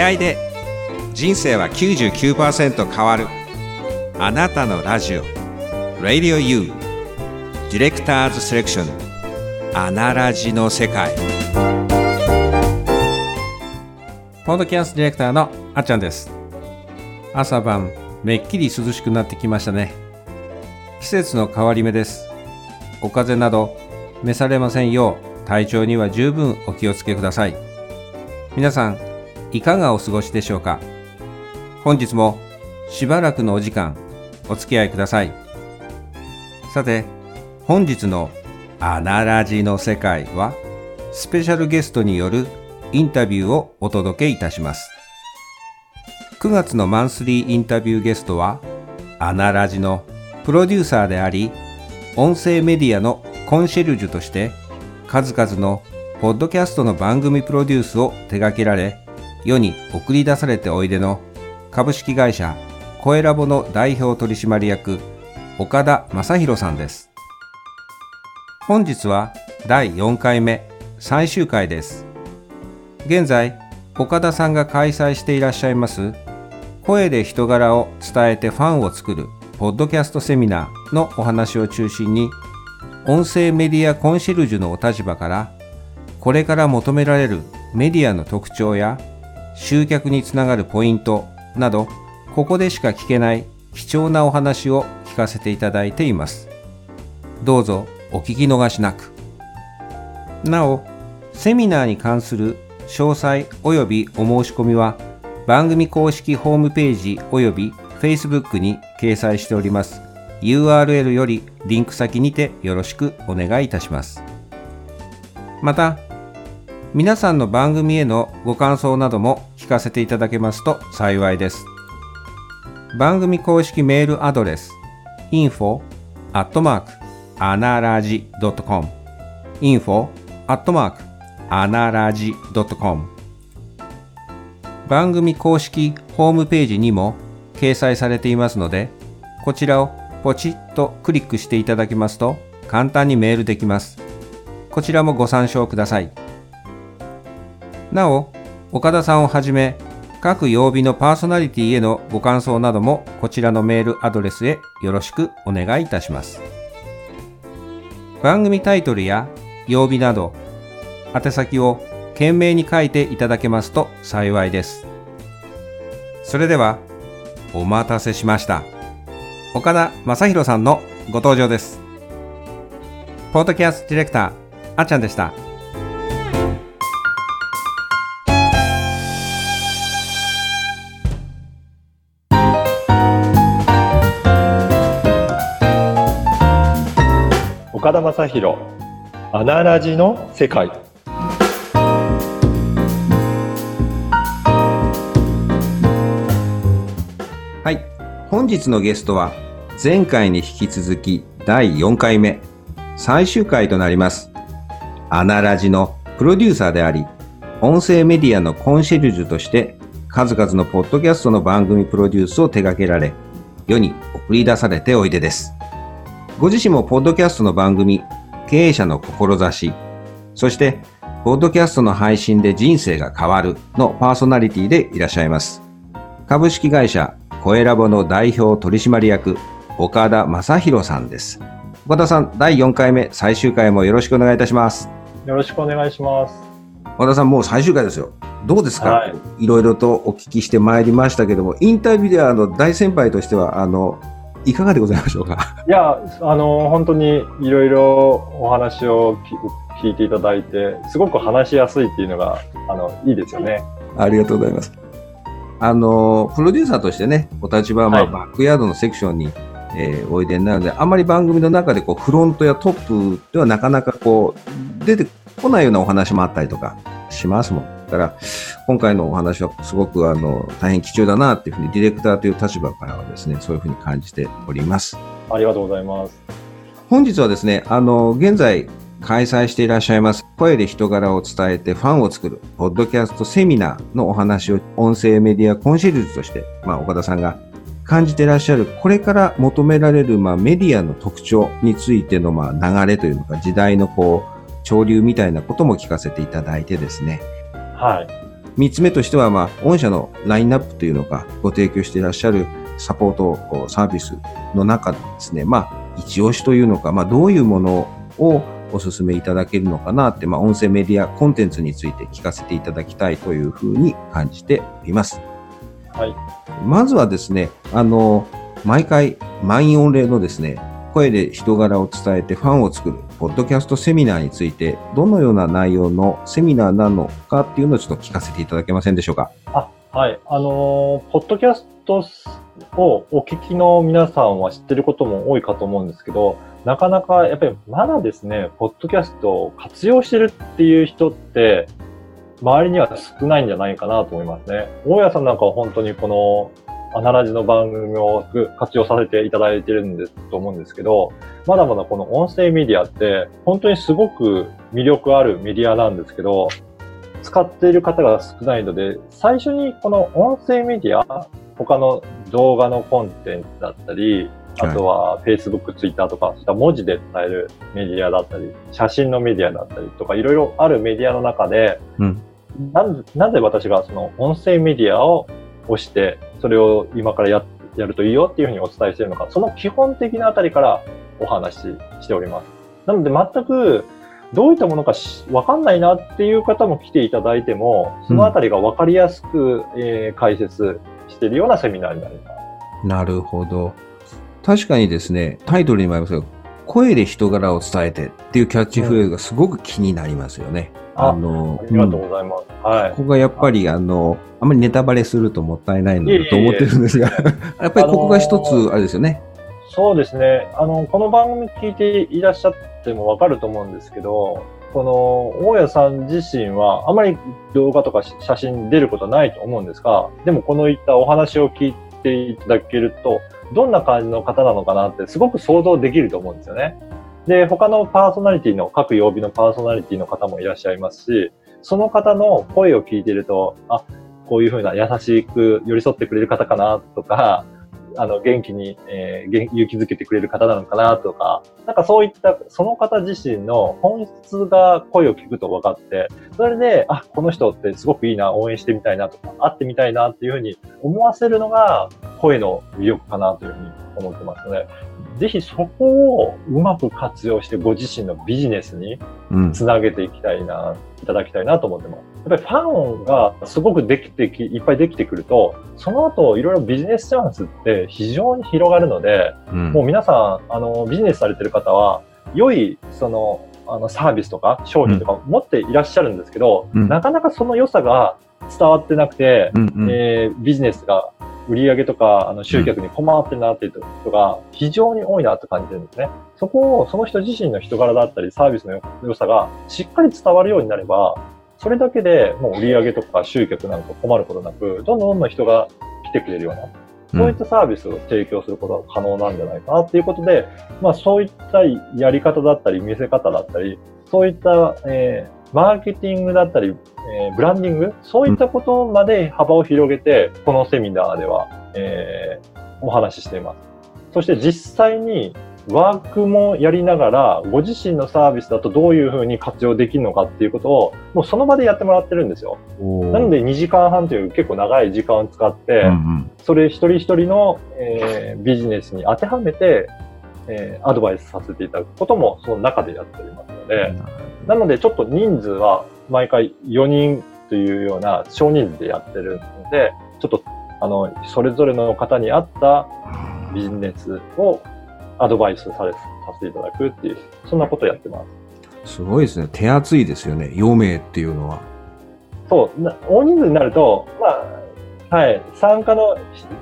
出会いで人生は99%変わる。あなたのラジオ。Radio U ディレクターズセレクション。アナラジの世界。ポッドキャストディレクターのあっちゃんです。朝晩めっきり涼しくなってきましたね。季節の変わり目です。お風邪など召されませんよう体調には十分お気をつけください。皆さんいかがお過ごしでしょうか？本日もしばらくのお時間お付き合いください。さて本日のアナラジの世界はスペシャルゲストによるインタビューをお届けいたします。9月のマンスリーインタビューゲストはアナラジのプロデューサーであり音声メディアのコンシェルジュとして数々のポッドキャストの番組プロデュースを手掛けられ世に送り出されておいでの株式会社コエラボの代表取締役岡田正宏さんです。本日は第4回目最終回です。現在岡田さんが開催していらっしゃいます声で人柄を伝えてファンを作るポッドキャストセミナーのお話を中心に音声メディアコンシェルジュのお立場からこれから求められるメディアの特徴や集客につながるポイントなどここでしか聞けない貴重なお話を聞かせていただいています。どうぞお聞き逃しなく。なおセミナーに関する詳細及びお申し込みは番組公式ホームページ及び Facebook に掲載しております URL よりリンク先にてよろしくお願いいたします。また皆さんの番組へのご感想などもかせていただけますと幸いです。番組公式メールアドレス info アットマークアナラジ .com info アットマークアナラジ .com 番組公式ホームページにも掲載されていますのでこちらをポチッとクリックしていただきますと簡単にメールできます。こちらもご参照ください。なお岡田さんをはじめ各曜日のパーソナリティへのご感想などもこちらのメールアドレスへよろしくお願いいたします。番組タイトルや曜日など宛先を懸命に書いていただけますと幸いです。それではお待たせしました。岡田正宏さんのご登場です。ポートキャストディレクターあちゃんでした。岡田正宏アナラジの世界。はい。本日のゲストは前回に引き続き第4回目最終回となりますアナラジのプロデューサーであり音声メディアのコンシェルジュとして数々のポッドキャストの番組プロデュースを手掛けられ世に送り出されておいでです。ご自身もポッドキャストの番組、経営者の志、そして、ポッドキャストの配信で人生が変わるのパーソナリティでいらっしゃいます。株式会社コエラボの代表取締役、岡田正宏さんです。岡田さん、第4回目、最終回もよろしくお願いいたします。よろしくお願いします。岡田さん、もう最終回ですよ。どうですか、はい、いろいろとお聞きしてまいりましたけども、インタビューではあの大先輩としては、あの、いかがでございましょうか？いや、あの、本当にいろいろお話を聞いていただいて、すごく話しやすいっていうのが、あの、いいですよね。ありがとうございます。あの、プロデューサーとしてね、お立場は、まあ、はい、バックヤードのセクションに、えー、おいでになるので、あんまり番組の中で、こう、フロントやトップではなかなかこう、出てこないようなお話もあったりとかしますもん。から、今回のお話はすごくあの大変貴重だなっていうふうに、ディレクターという立場からはですね、そういうふうに感じております。ありがとうございます。本日はですね、あの、現在開催していらっしゃいます、声で人柄を伝えてファンを作る、ポッドキャストセミナーのお話を、音声メディアコンシェルジュとして、まあ、岡田さんが感じていらっしゃる、これから求められる、まあ、メディアの特徴についての、まあ、流れというのか、時代のこう、潮流みたいなことも聞かせていただいてですね、はい。3つ目としては、まあ、御社のラインナップというのがご提供していらっしゃるサポートサービスの中でですね、まあ、一押しというのか、まあ、どういうものをお勧めいただけるのかなって、まあ、音声メディアコンテンツについて聞かせていただきたいというふうに感じております。はい。まずはですね、あの、毎回満員御礼のですね、声で人柄を伝えてファンを作る、ポッドキャストセミナーについて、どのような内容のセミナーなのかっていうのをちょっと聞かせていただけませんでしょうか？あ、はい。あのー、ポッドキャストをお聞きの皆さんは知ってることも多いかと思うんですけど、なかなかやっぱりまだですね、ポッドキャストを活用してるっていう人って、周りには少ないんじゃないかなと思いますね。大家さんなんかは本当にこのアナラジの番組を活用させていただいてるんですと思うんですけど、まだまだこの音声メディアって本当にすごく魅力あるメディアなんですけど、使っている方が少ないので、最初にこの音声メディア、他の動画のコンテンツだったり、あとは Facebook、Twitter とか、そういった文字で伝えるメディアだったり、写真のメディアだったりとか、いろいろあるメディアの中で、うん、なぜ私がその音声メディアを押して、それを今からややるといいよっていうふうにお伝えしているのか、その基本的なあたりからお話ししております。なので全くどういったものかわかんないなっていう方も来ていただいても、そのあたりがわかりやすく、うん、えー、解説しているようなセミナーになります。なるほど。確かにですね、タイトルにもありますけど、声で人柄を伝えてっていうキャッチフレーズがすごく気になりますよね。うん、あの、ありがとうございます。うん、はい。ここがやっぱり、あの、あんまりネタバレするともったいないのだと思ってるんですが、やっぱりここが一つ、あれですよね。そうですね。あの、この番組聞いていらっしゃってもわかると思うんですけど、この、大家さん自身は、あまり動画とか写真出ることはないと思うんですが、でもこのいったお話を聞いていただけると、どんな感じの方なのかなってすごく想像できると思うんですよね。で、他のパーソナリティの、各曜日のパーソナリティの方もいらっしゃいますし、その方の声を聞いてると、あ、こういうふうな優しく寄り添ってくれる方かなとか、あの、元気に、えー、勇気づけてくれる方なのかなとか、なんかそういった、その方自身の本質が声を聞くと分かって、それで、あ、この人ってすごくいいな、応援してみたいなとか、会ってみたいなっていうふうに思わせるのが、声の魅力かなというふうに思ってますので、ぜひそこをうまく活用してご自身のビジネスにつなげていきたいな、うん、いただきたいなと思ってます。やっぱりファンがすごくできてき、いっぱいできてくると、その後いろいろビジネスチャンスって非常に広がるので、うん、もう皆さん、あの、ビジネスされてる方は、良い、その、あの、サービスとか商品とか持っていらっしゃるんですけど、うん、なかなかその良さが伝わってなくて、うんうん、えー、ビジネスが売り上げとか、あの、集客に困ってるなっていう人が非常に多いなって感じてるんですね。そこを、その人自身の人柄だったり、サービスの良さがしっかり伝わるようになれば、それだけでもう売り上げとか集客なんか困ることなく、どんどんどんどん人が来てくれるような、そういったサービスを提供することが可能なんじゃないかなっていうことで、まあそういったやり方だったり、見せ方だったり、そういった、えー、マーケティングだったり、えー、ブランディング、そういったことまで幅を広げて、このセミナーでは、えー、お話ししています。そして実際にワークもやりながら、ご自身のサービスだとどういうふうに活用できるのかっていうことを、もうその場でやってもらってるんですよ。なので2時間半という結構長い時間を使って、うんうん、それ一人一人の、えー、ビジネスに当てはめて、えー、アドバイスさせていただくこともその中でやっておりますので、なのでちょっと人数は毎回4人というような少人数でやってるので、ちょっとあの、それぞれの方に合ったビジネスをアドバイスされさせていただくっていう、そんなことをやってます。すごいですね。手厚いですよね。4名っていうのは。そう、大人数になると、まあ、はい、参加の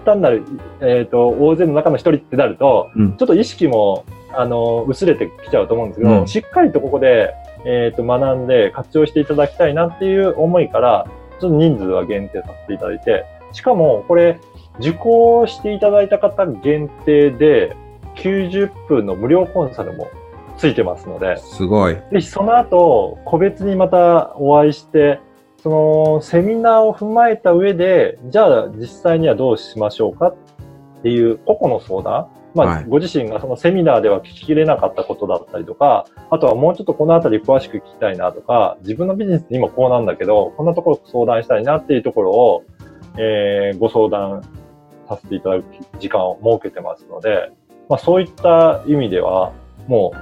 単なる、えっ、ー、と、大勢の中の一人ってなると、うん、ちょっと意識も、あの、薄れてきちゃうと思うんですけど、うん、しっかりとここで、えっ、ー、と、学んで活用していただきたいなっていう思いから、ちょっと人数は限定させていただいて、しかも、これ、受講していただいた方限定で、90分の無料コンサルもついてますので、すごい。ぜひその後、個別にまたお会いして、そのセミナーを踏まえた上で、じゃあ実際にはどうしましょうかっていう個々の相談、まあ、はいご自身がそのセミナーでは聞ききれなかったことだったりとか、あとはもうちょっとこのあたり詳しく聞きたいなとか、自分のビジネスって今こうなんだけど、こんなところ相談したいなっていうところを、えーご相談させていただく時間を設けてますので、まあ、そういった意味では、も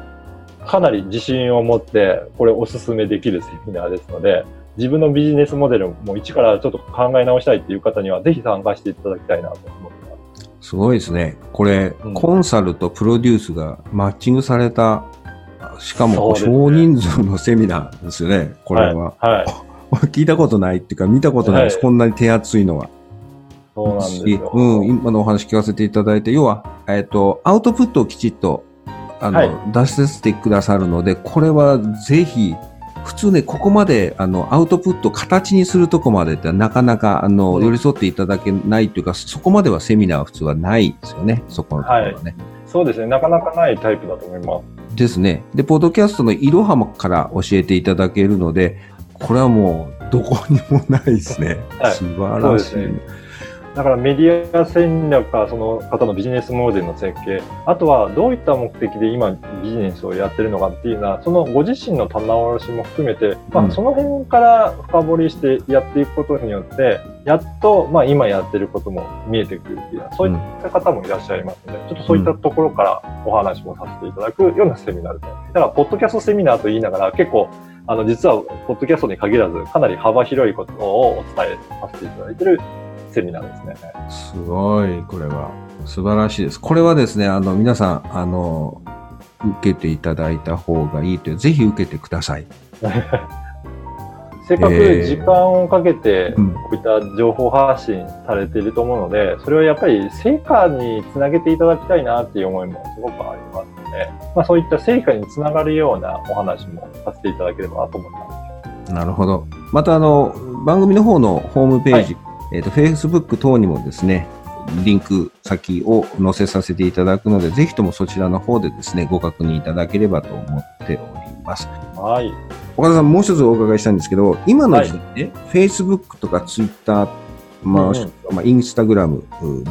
うかなり自信を持って、これお勧めできるセミナーですので、自分のビジネスモデルも一からちょっと考え直したいっていう方には、ぜひ参加していただきたいなと思ってます。すごいですね。これ、うんコンサルとプロデュースがマッチングされた、しかも少人数のセミナーですよね。これは。はい。はい。聞いたことないっていうか、見たことないです。はいこんなに手厚いのは。そうなんですよ。うん、今のお話聞かせていただいて、要は、えっ、と、アウトプットをきちっと、あの、はい出させてくださるので、これはぜひ、普通ね、ここまで、あの、アウトプットを形にするとこまでってなかなか、あの、うん寄り添っていただけないというか、そこまではセミナーは普通はないですよね、そこのところはね。そうですね。なかなかないタイプだと思います。ですね。で、ポッドキャストのいろはから教えていただけるので、これはもう、どこにもないですね。はい素晴らしい。だからメディア戦略か、その方のビジネスモデルの設計、あとはどういった目的で今ビジネスをやってるのかっていうのは、そのご自身の棚卸しも含めて、まうん。あその辺から深掘りしてやっていくことによって、やっとまあ今やってることも見えてくるっていう、そういった方もいらっしゃいますので、ちょっとそういったところからお話もさせていただくようなセミナーですね。だから、ポッドキャストセミナーと言いながら結構あの、実は、ポッドキャストに限らず、かなり幅広いことをお伝えさせていただいているセミナーですね。すごい、これは。素晴らしいです。これはですね、あの、皆さん、あの、受けていただいた方がいいという、ぜひ受けてください。せっかく時間をかけて、うんこういった情報発信されていると思うので、それをやっぱり成果につなげていただきたいなっていう思いもすごくありますので、まあそういった成果につながるようなお話もさせていただければなと思います。なるほど。また、あの、番組の方のホームページ、えっ、と、Facebook 等にもですね、リンク先を載せさせていただくので、ぜひともそちらの方でですね、ご確認いただければと思っております。はい。岡田さん、もう一つお伺いしたいんですけど、今の時代ね、Facebook とか Twitter、まあ、うんうんまあ、Instagram、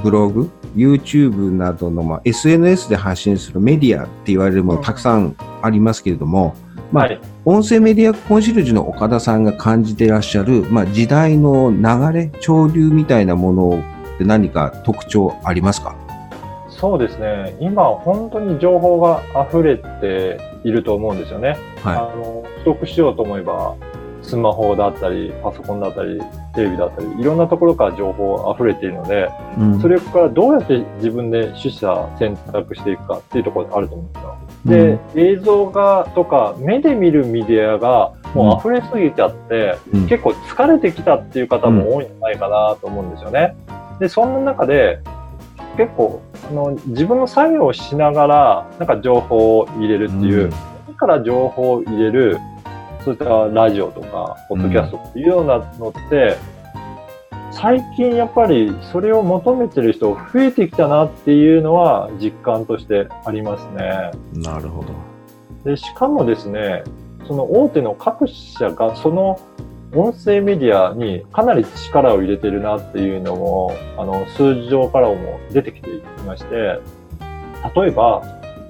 ブログ、YouTube などの、まあ、SNS で発信するメディアって言われるものたくさんありますけれども、まあはい。音声メディアコンシェルジュの岡田さんが感じていらっしゃる、まあ、時代の流れ、潮流みたいなものって何か特徴ありますか？そうですね。今、本当に情報が溢れていると思うんですよね。はあの、取得しようと思えば、スマホだったり、パソコンだったり、テレビだったり、いろんなところから情報溢れているので、い。うんそれからどうやって自分で取捨選択していくかっていうところがあると思うんですよ。で、映像がとか、目で見るメディアがもう溢れすぎちゃって、うん結構疲れてきたっていう方も多いんじゃないかなと思うんですよね。で、そんな中で、結構、あの、自分の作業をしながら、なんか情報を入れるっていう、うんだから情報を入れる、そういったラジオとか、ポッドキャストっていうようなのって、最近やっぱりそれを求めてる人増えてきたなっていうのは実感としてありますね。なるほど。で、しかもですね、その大手の各社がその音声メディアにかなり力を入れてるなっていうのも、あの、数字上からも出てきていまして、例えば、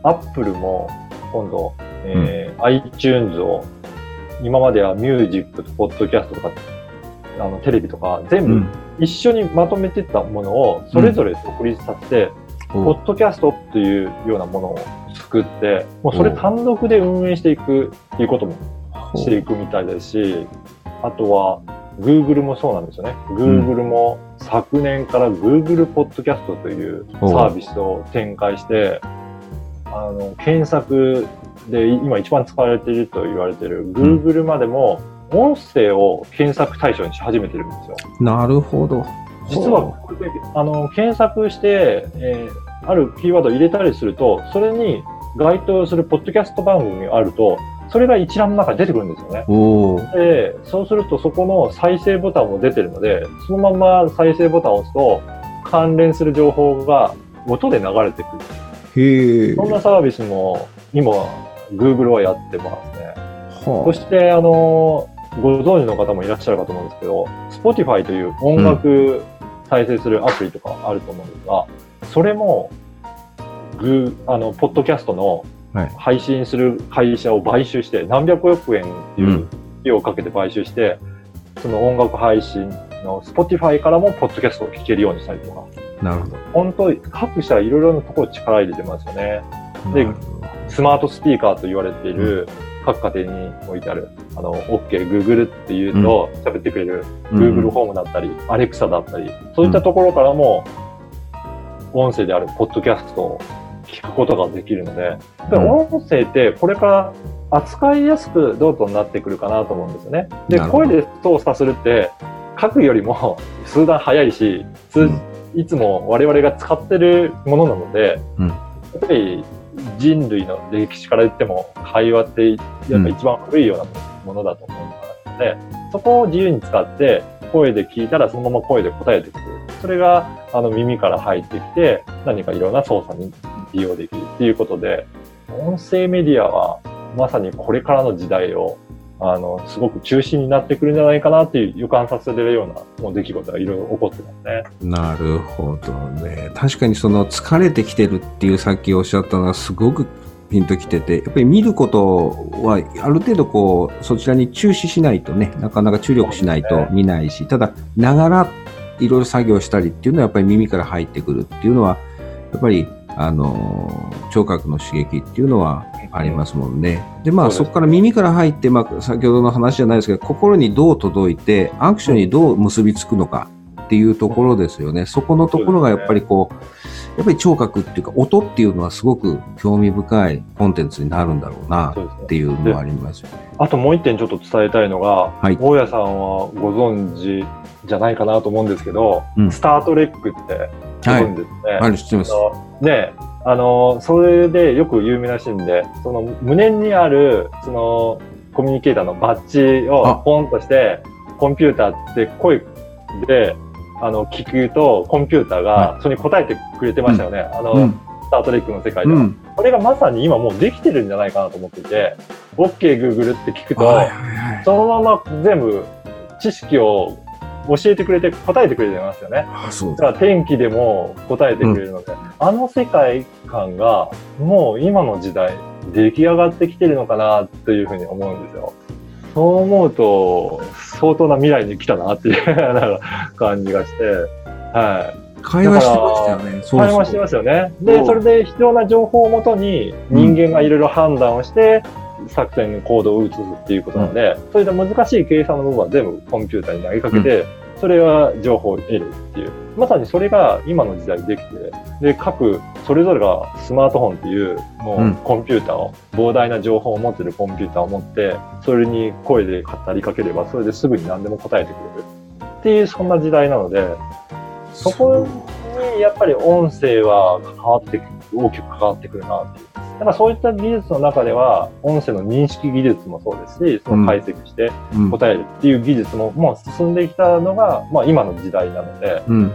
アップルも今度、えー iTunes を今まではミュージックとポッドキャストとか、あの、テレビとか全部一緒にまとめてたものをそれぞれ独立させて、ポッドキャストっていうようなものを作って、もうそれ単独で運営していくっていうこともしていくみたいですし、あとは Google もそうなんですよね。Google も昨年から Google ポッドキャストというサービスを展開して、あの、検索で今一番使われていると言われている Google までも音声を検索対象にし始めてるんですよ。なるほど。実はこれであの検索して、えーあるキーワードを入れたりすると、それに該当するポッドキャスト番組があると、それが一覧の中に出てくるんですよね。で、そうするとそこの再生ボタンも出てるので、そのまま再生ボタンを押すと、関連する情報が音で流れてくる。へえ。そんなサービスも今、Google はやってますね。そはして、あの、ご存知の方もいらっしゃるかと思うんですけど、Spotify という音楽再生するアプリとかあると思うんですが、それもグあの、ポッドキャストのはい。配信する会社を買収して、何百億円っていう費用をかけて買収して、その音楽配信の Spotify からもポッドキャストを聞けるようにしたりとか、なるほど。本当各社いろいろなところ力入れてますよね。でスマートスピーカーと言われている、各家庭に置いてある、あの、OK、Google っていうと喋ってくれる、Google ホームだったり、Alexa だったり、そういったところからも、音声であるポッドキャストを聞くことができるので、でうん。音声ってこれから扱いやすくどんどんなってくるかなと思うんですよね。で、声で操作するって、書くよりも数段早いし、いつも我々が使ってるものなので、うん。やっぱり人類の歴史から言っても会話ってやっぱ一番古いようなものだと思うので、そこを自由に使って声で聞いたらそのまま声で答えてくれる。それがあの耳から入ってきて何かいろんな操作に利用できるっていうことで、音声メディアはまさにこれからの時代をあの、すごく中心になってくるんじゃないかなっていう予感させるようなもう出来事がいろいろ起こってますね。なるほどね。確かにその疲れてきてるっていうさっきおっしゃったのはすごくピンときてて、やっぱり見ることはある程度こう、そちらに注視しないとね、なかなか注力しないと見ないし、ただ、ながらいろいろ作業したりっていうのはやっぱり耳から入ってくるっていうのは、やっぱり、あのー、聴覚の刺激っていうのはありますもんね。で、まあそこから耳から入って、まあ先ほどの話じゃないですけど、心にどう届いて、アクションにどう結びつくのかっていうところですよね。そこのところがやっぱりこう、やっぱり聴覚っていうか音っていうのはすごく興味深いコンテンツになるんだろうなっていうのはありますよね。あともう一点ちょっと伝えたいのが、はい大家さんはご存知じゃないかなと思うんですけど、うんスタートレックってですね。ある、知ってます。ねあの、それでよく有名なシーンで、その胸にある、そのコミュニケーターのバッジをあポンとして、コンピューターって声で、あの、聞くと、コンピューターがそれに答えてくれてましたよね。あの、うん。スタートレックの世界では。うん。これがまさに今もうできてるんじゃないかなと思っていて、OK Google って聞くと、はいはいはい。そのまま全部知識を教えてくれて答えてくれてますよね。あ、そうだから天気でも答えてくれるので、あの世界観がもう今の時代出来上がってきてるのかなというふうに思うんですよ。そう思うと相当な未来に来たなっていうな感じがして、はい。会話してましたよね。そう会話してますよね。で、そうそれで必要な情報をもとに人間がいろいろ判断をして、作戦行動を移すっていうことなので、そういった難しい計算の部分は全部コンピューターに投げかけて、それが情報を得るっていう。まさにそれが今の時代にできて、で、各、それぞれがスマートフォンっていう、もうコンピューターを、膨大な情報を持ってるコンピューターを持って、それに声で語りかければ、それですぐに何でも答えてくれる。っていう、そんな時代なので、そこにやっぱり音声は関わってくる、大きく関わってくるなっていう。だからそういった技術の中では、音声の認識技術もそうですし、その解析してうん。答えるっていう技術ももう進んできたのが、まあ今の時代なので、うん。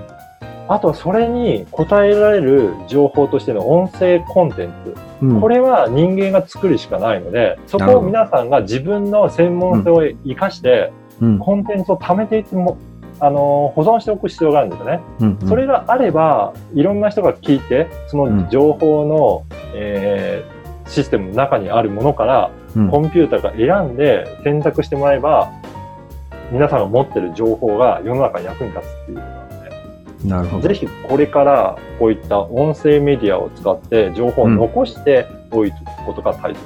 あとはそれに答えられる情報としての音声コンテンツ。うん。これは人間が作るしかないので、そこを皆さんが自分の専門性を活かして、うん。コンテンツを貯めていっても、あの、保存しておく必要があるんですよね。うん。それがあれば、いろんな人が聞いて、その情報の、えーシステムの中にあるものから、うん、コンピューターが選んで選択してもらえば、皆さんが持ってる情報が世の中に役に立つっていうことなので、なるほど。ぜひこれからこういった音声メディアを使って情報を残しておいておくことが大切。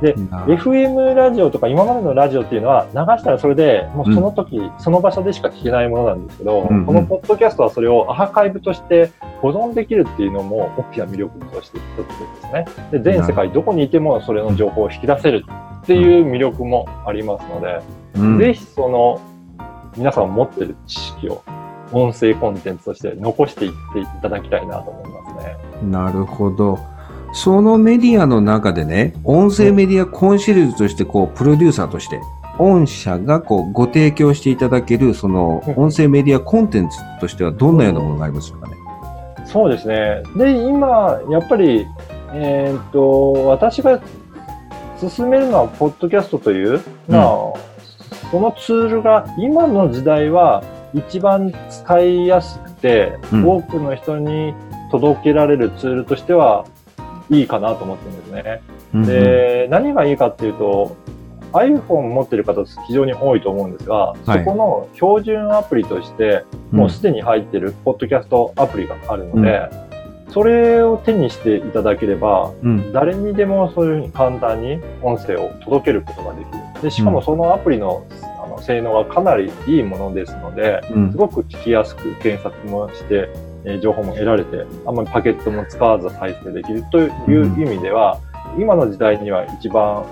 で、な FM ラジオとか今までのラジオっていうのは流したらそれでもうその時、その場所でしか聞けないものなんですけど、うんうんこのポッドキャストはそれをアーカイブとして保存できるっていうのも大きな魅力として一つですね。で、全世界どこにいてもそれの情報を引き出せるっていう魅力もありますので、うんぜひその皆さん持ってる知識を音声コンテンツとして残していっていただきたいなと思いますね。なるほど。そのメディアの中でね、音声メディアコンシェルジュとして、こう、プロデューサーとして、御社がこうご提供していただける、そのうん音声メディアコンテンツとしてはどんなようなものがありますかね？そうですね。で、今、やっぱり、えーっと、私が進めるのは、ポッドキャストという、まあ、そのツールが、今の時代は一番使いやすくて、うん多くの人に届けられるツールとしてはいいかなと思ってるんですね。うんで、何がいいかっていうと、iPhone 持ってる方非常に多いと思うんですが、はい。そこの標準アプリとして、もうすでに入ってるポッドキャストアプリがあるので、それを手にしていただければ、うん。誰にでもそういうふうに簡単に音声を届けることができる。で、しかもそのアプリの,、あの性能がかなりいいものですので、うん。すごく聞きやすく検索もして、えー情報も得られて、あんまりパケットも使わず再生できるという意味では、今の時代には一番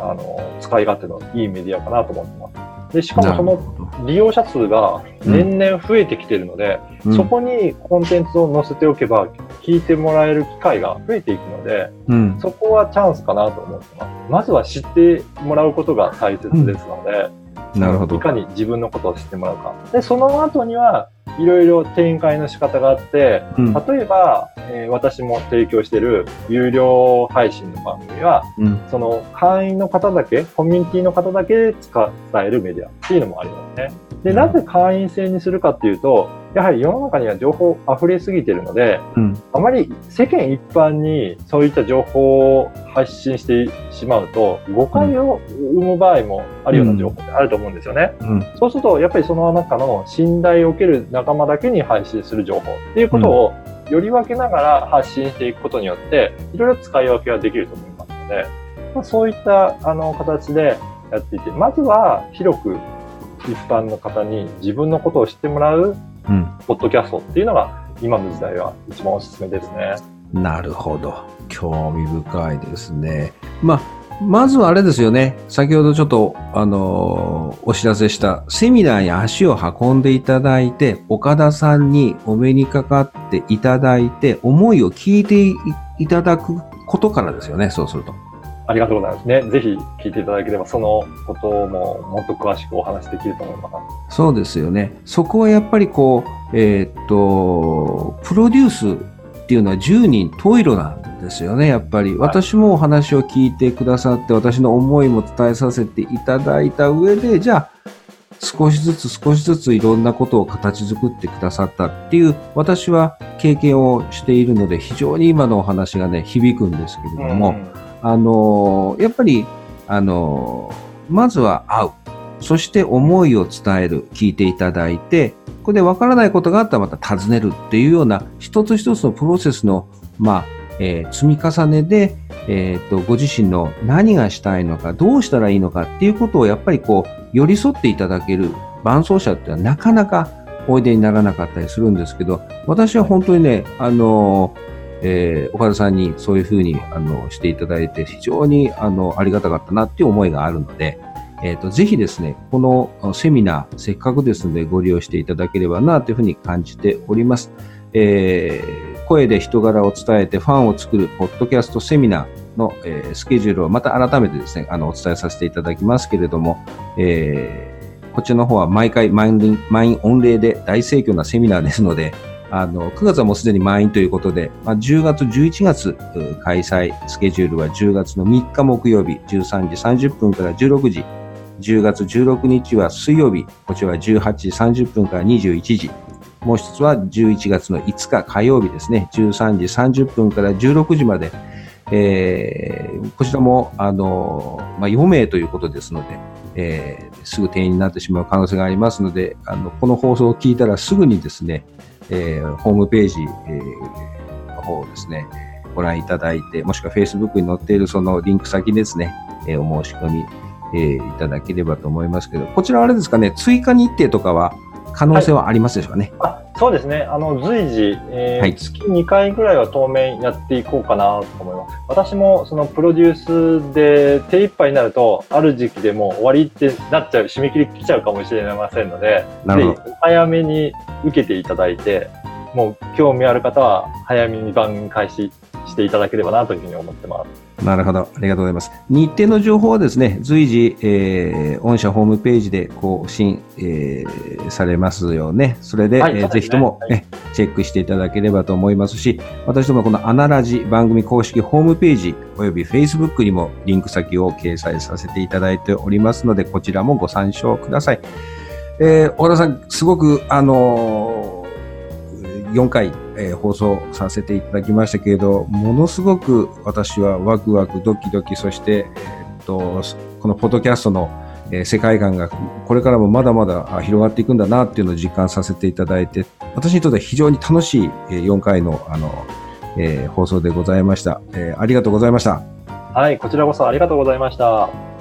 あの使い勝手のいいメディアかなと思ってます。で、しかもその利用者数が年々増えてきているので、うん。そこにコンテンツを載せておけば、聞いてもらえる機会が増えていくので、うん。そこはチャンスかなと思ってます。まずは知ってもらうことが大切ですので、なるほどい。かに自分のことを知ってもらうか。で、その後には、いろいろ展開の仕方があって、うん例えば、えー私も提供している有料配信の番組は、うんその会員の方だけ、コミュニティの方だけ使伝えるメディアっていうのもありますね。で、なぜ会員制にするかっていうと、やはり世の中には情報溢れすぎてるので、うん。あまり世間一般にそういった情報を発信してしまうと、誤解を生む場合もあるような情報ってあると思うんですよね。うん。そうすると、やっぱりその中の信頼を受ける仲間だけに配信する情報っていうことを、より分けながら発信していくことによって、いろいろ使い分けができると思いますので、まあ、そういったあの形でやっていて、まずは広く一般の方に自分のことを知ってもらううんポッドキャストっていうのが今の時代は一番おすすめですね。なるほど。興味深いですね。まあ、まずはあれですよね。先ほどちょっと、あのーお知らせしたセミナーに足を運んでいただいて、岡田さんにお目にかかっていただいて、思いを聞いていいただくことからですよね。そうすると。ありがとうございますね。ぜひ聞いていただければ、そのことももっと詳しくお話しできると思います。そうですよね。そこはやっぱりこう、えーっと、プロデュースっていうのは10人十色なんですよね、やっぱり。私もお話を聞いてくださって、私の思いも伝えさせていただいた上で、じゃあ、少しずつ少しずついろんなことを形作ってくださったっていう、私は経験をしているので、非常に今のお話がね、響くんですけれども、あのやっぱり、あのまずは会う。そして思いを伝える、聞いていただいて、ここで分からないことがあったらまた尋ねるっていうような一つ一つのプロセスの、まあ、えー積み重ねで、えーと、ご自身の何がしたいのか、どうしたらいいのかっていうことをやっぱりこう、寄り添っていただける伴走者ってのはなかなかおいでにならなかったりするんですけど、私は本当にね、あのえー岡田さんにそういうふうにあのしていただいて非常にあのありがたかったなっていう思いがあるので、えー、とぜひですね、このセミナー、せっかくですのでご利用していただければなというふうに感じております。えー声で人柄を伝えてファンを作るポッドキャストセミナーの、えースケジュールをまた改めてですね、あのお伝えさせていただきますけれども、えーこちの方は毎回満員御礼で大盛況なセミナーですので、あの、9月はもうすでに満員ということで、まあ、10月、11月開催、スケジュールは10月の3日木曜日、13時30分から16時、10月16日は水曜日、こちらは18時30分から21時、もう一つは11月の5日火曜日ですね、13時30分から16時まで、えーこちらも、あの、まあ、4名ということですので、えーすぐ定員になってしまう可能性がありますので、あの、この放送を聞いたらすぐにですね、えーホームページ、えーの方をですね、ご覧いただいて、もしくは Facebook に載っているそのリンク先ですね、えーお申し込み、えーいただければと思いますけど、こちらあれですかね、追加日程とかは可能性はありますでしょうかね？あそうですね。あの、随時、えーはい月2回ぐらいは当面やっていこうかなと思います。私もそのプロデュースで手一杯になると、ある時期でもう終わりってなっちゃう、締め切り来ちゃうかもしれませんので、ぜひお早めに受けていただいて、もう興味ある方は早めに番組開始していただければなというふうに思ってます。なるほど。ありがとうございます。日程の情報はですね、随時、えー、御社ホームページで更新、えーされますよね。それで、えーはいそうですねぜひとも、はいねチェックしていただければと思いますし、私どもこのアナラジ番組公式ホームページおよび Facebook にもリンク先を掲載させていただいておりますので、こちらもご参照ください。えー、小田さん、すごく、あのー4回、えー、放送させていただきましたけれど、ものすごく私はワクワクドキドキ、そして、えー、っと、このポッドキャストの、えー、世界観がこれからもまだまだ広がっていくんだなっていうのを実感させていただいて、私にとっては非常に楽しい4回のあの、えー、放送でございました、えー。ありがとうございました。はい、こちらこそありがとうございました。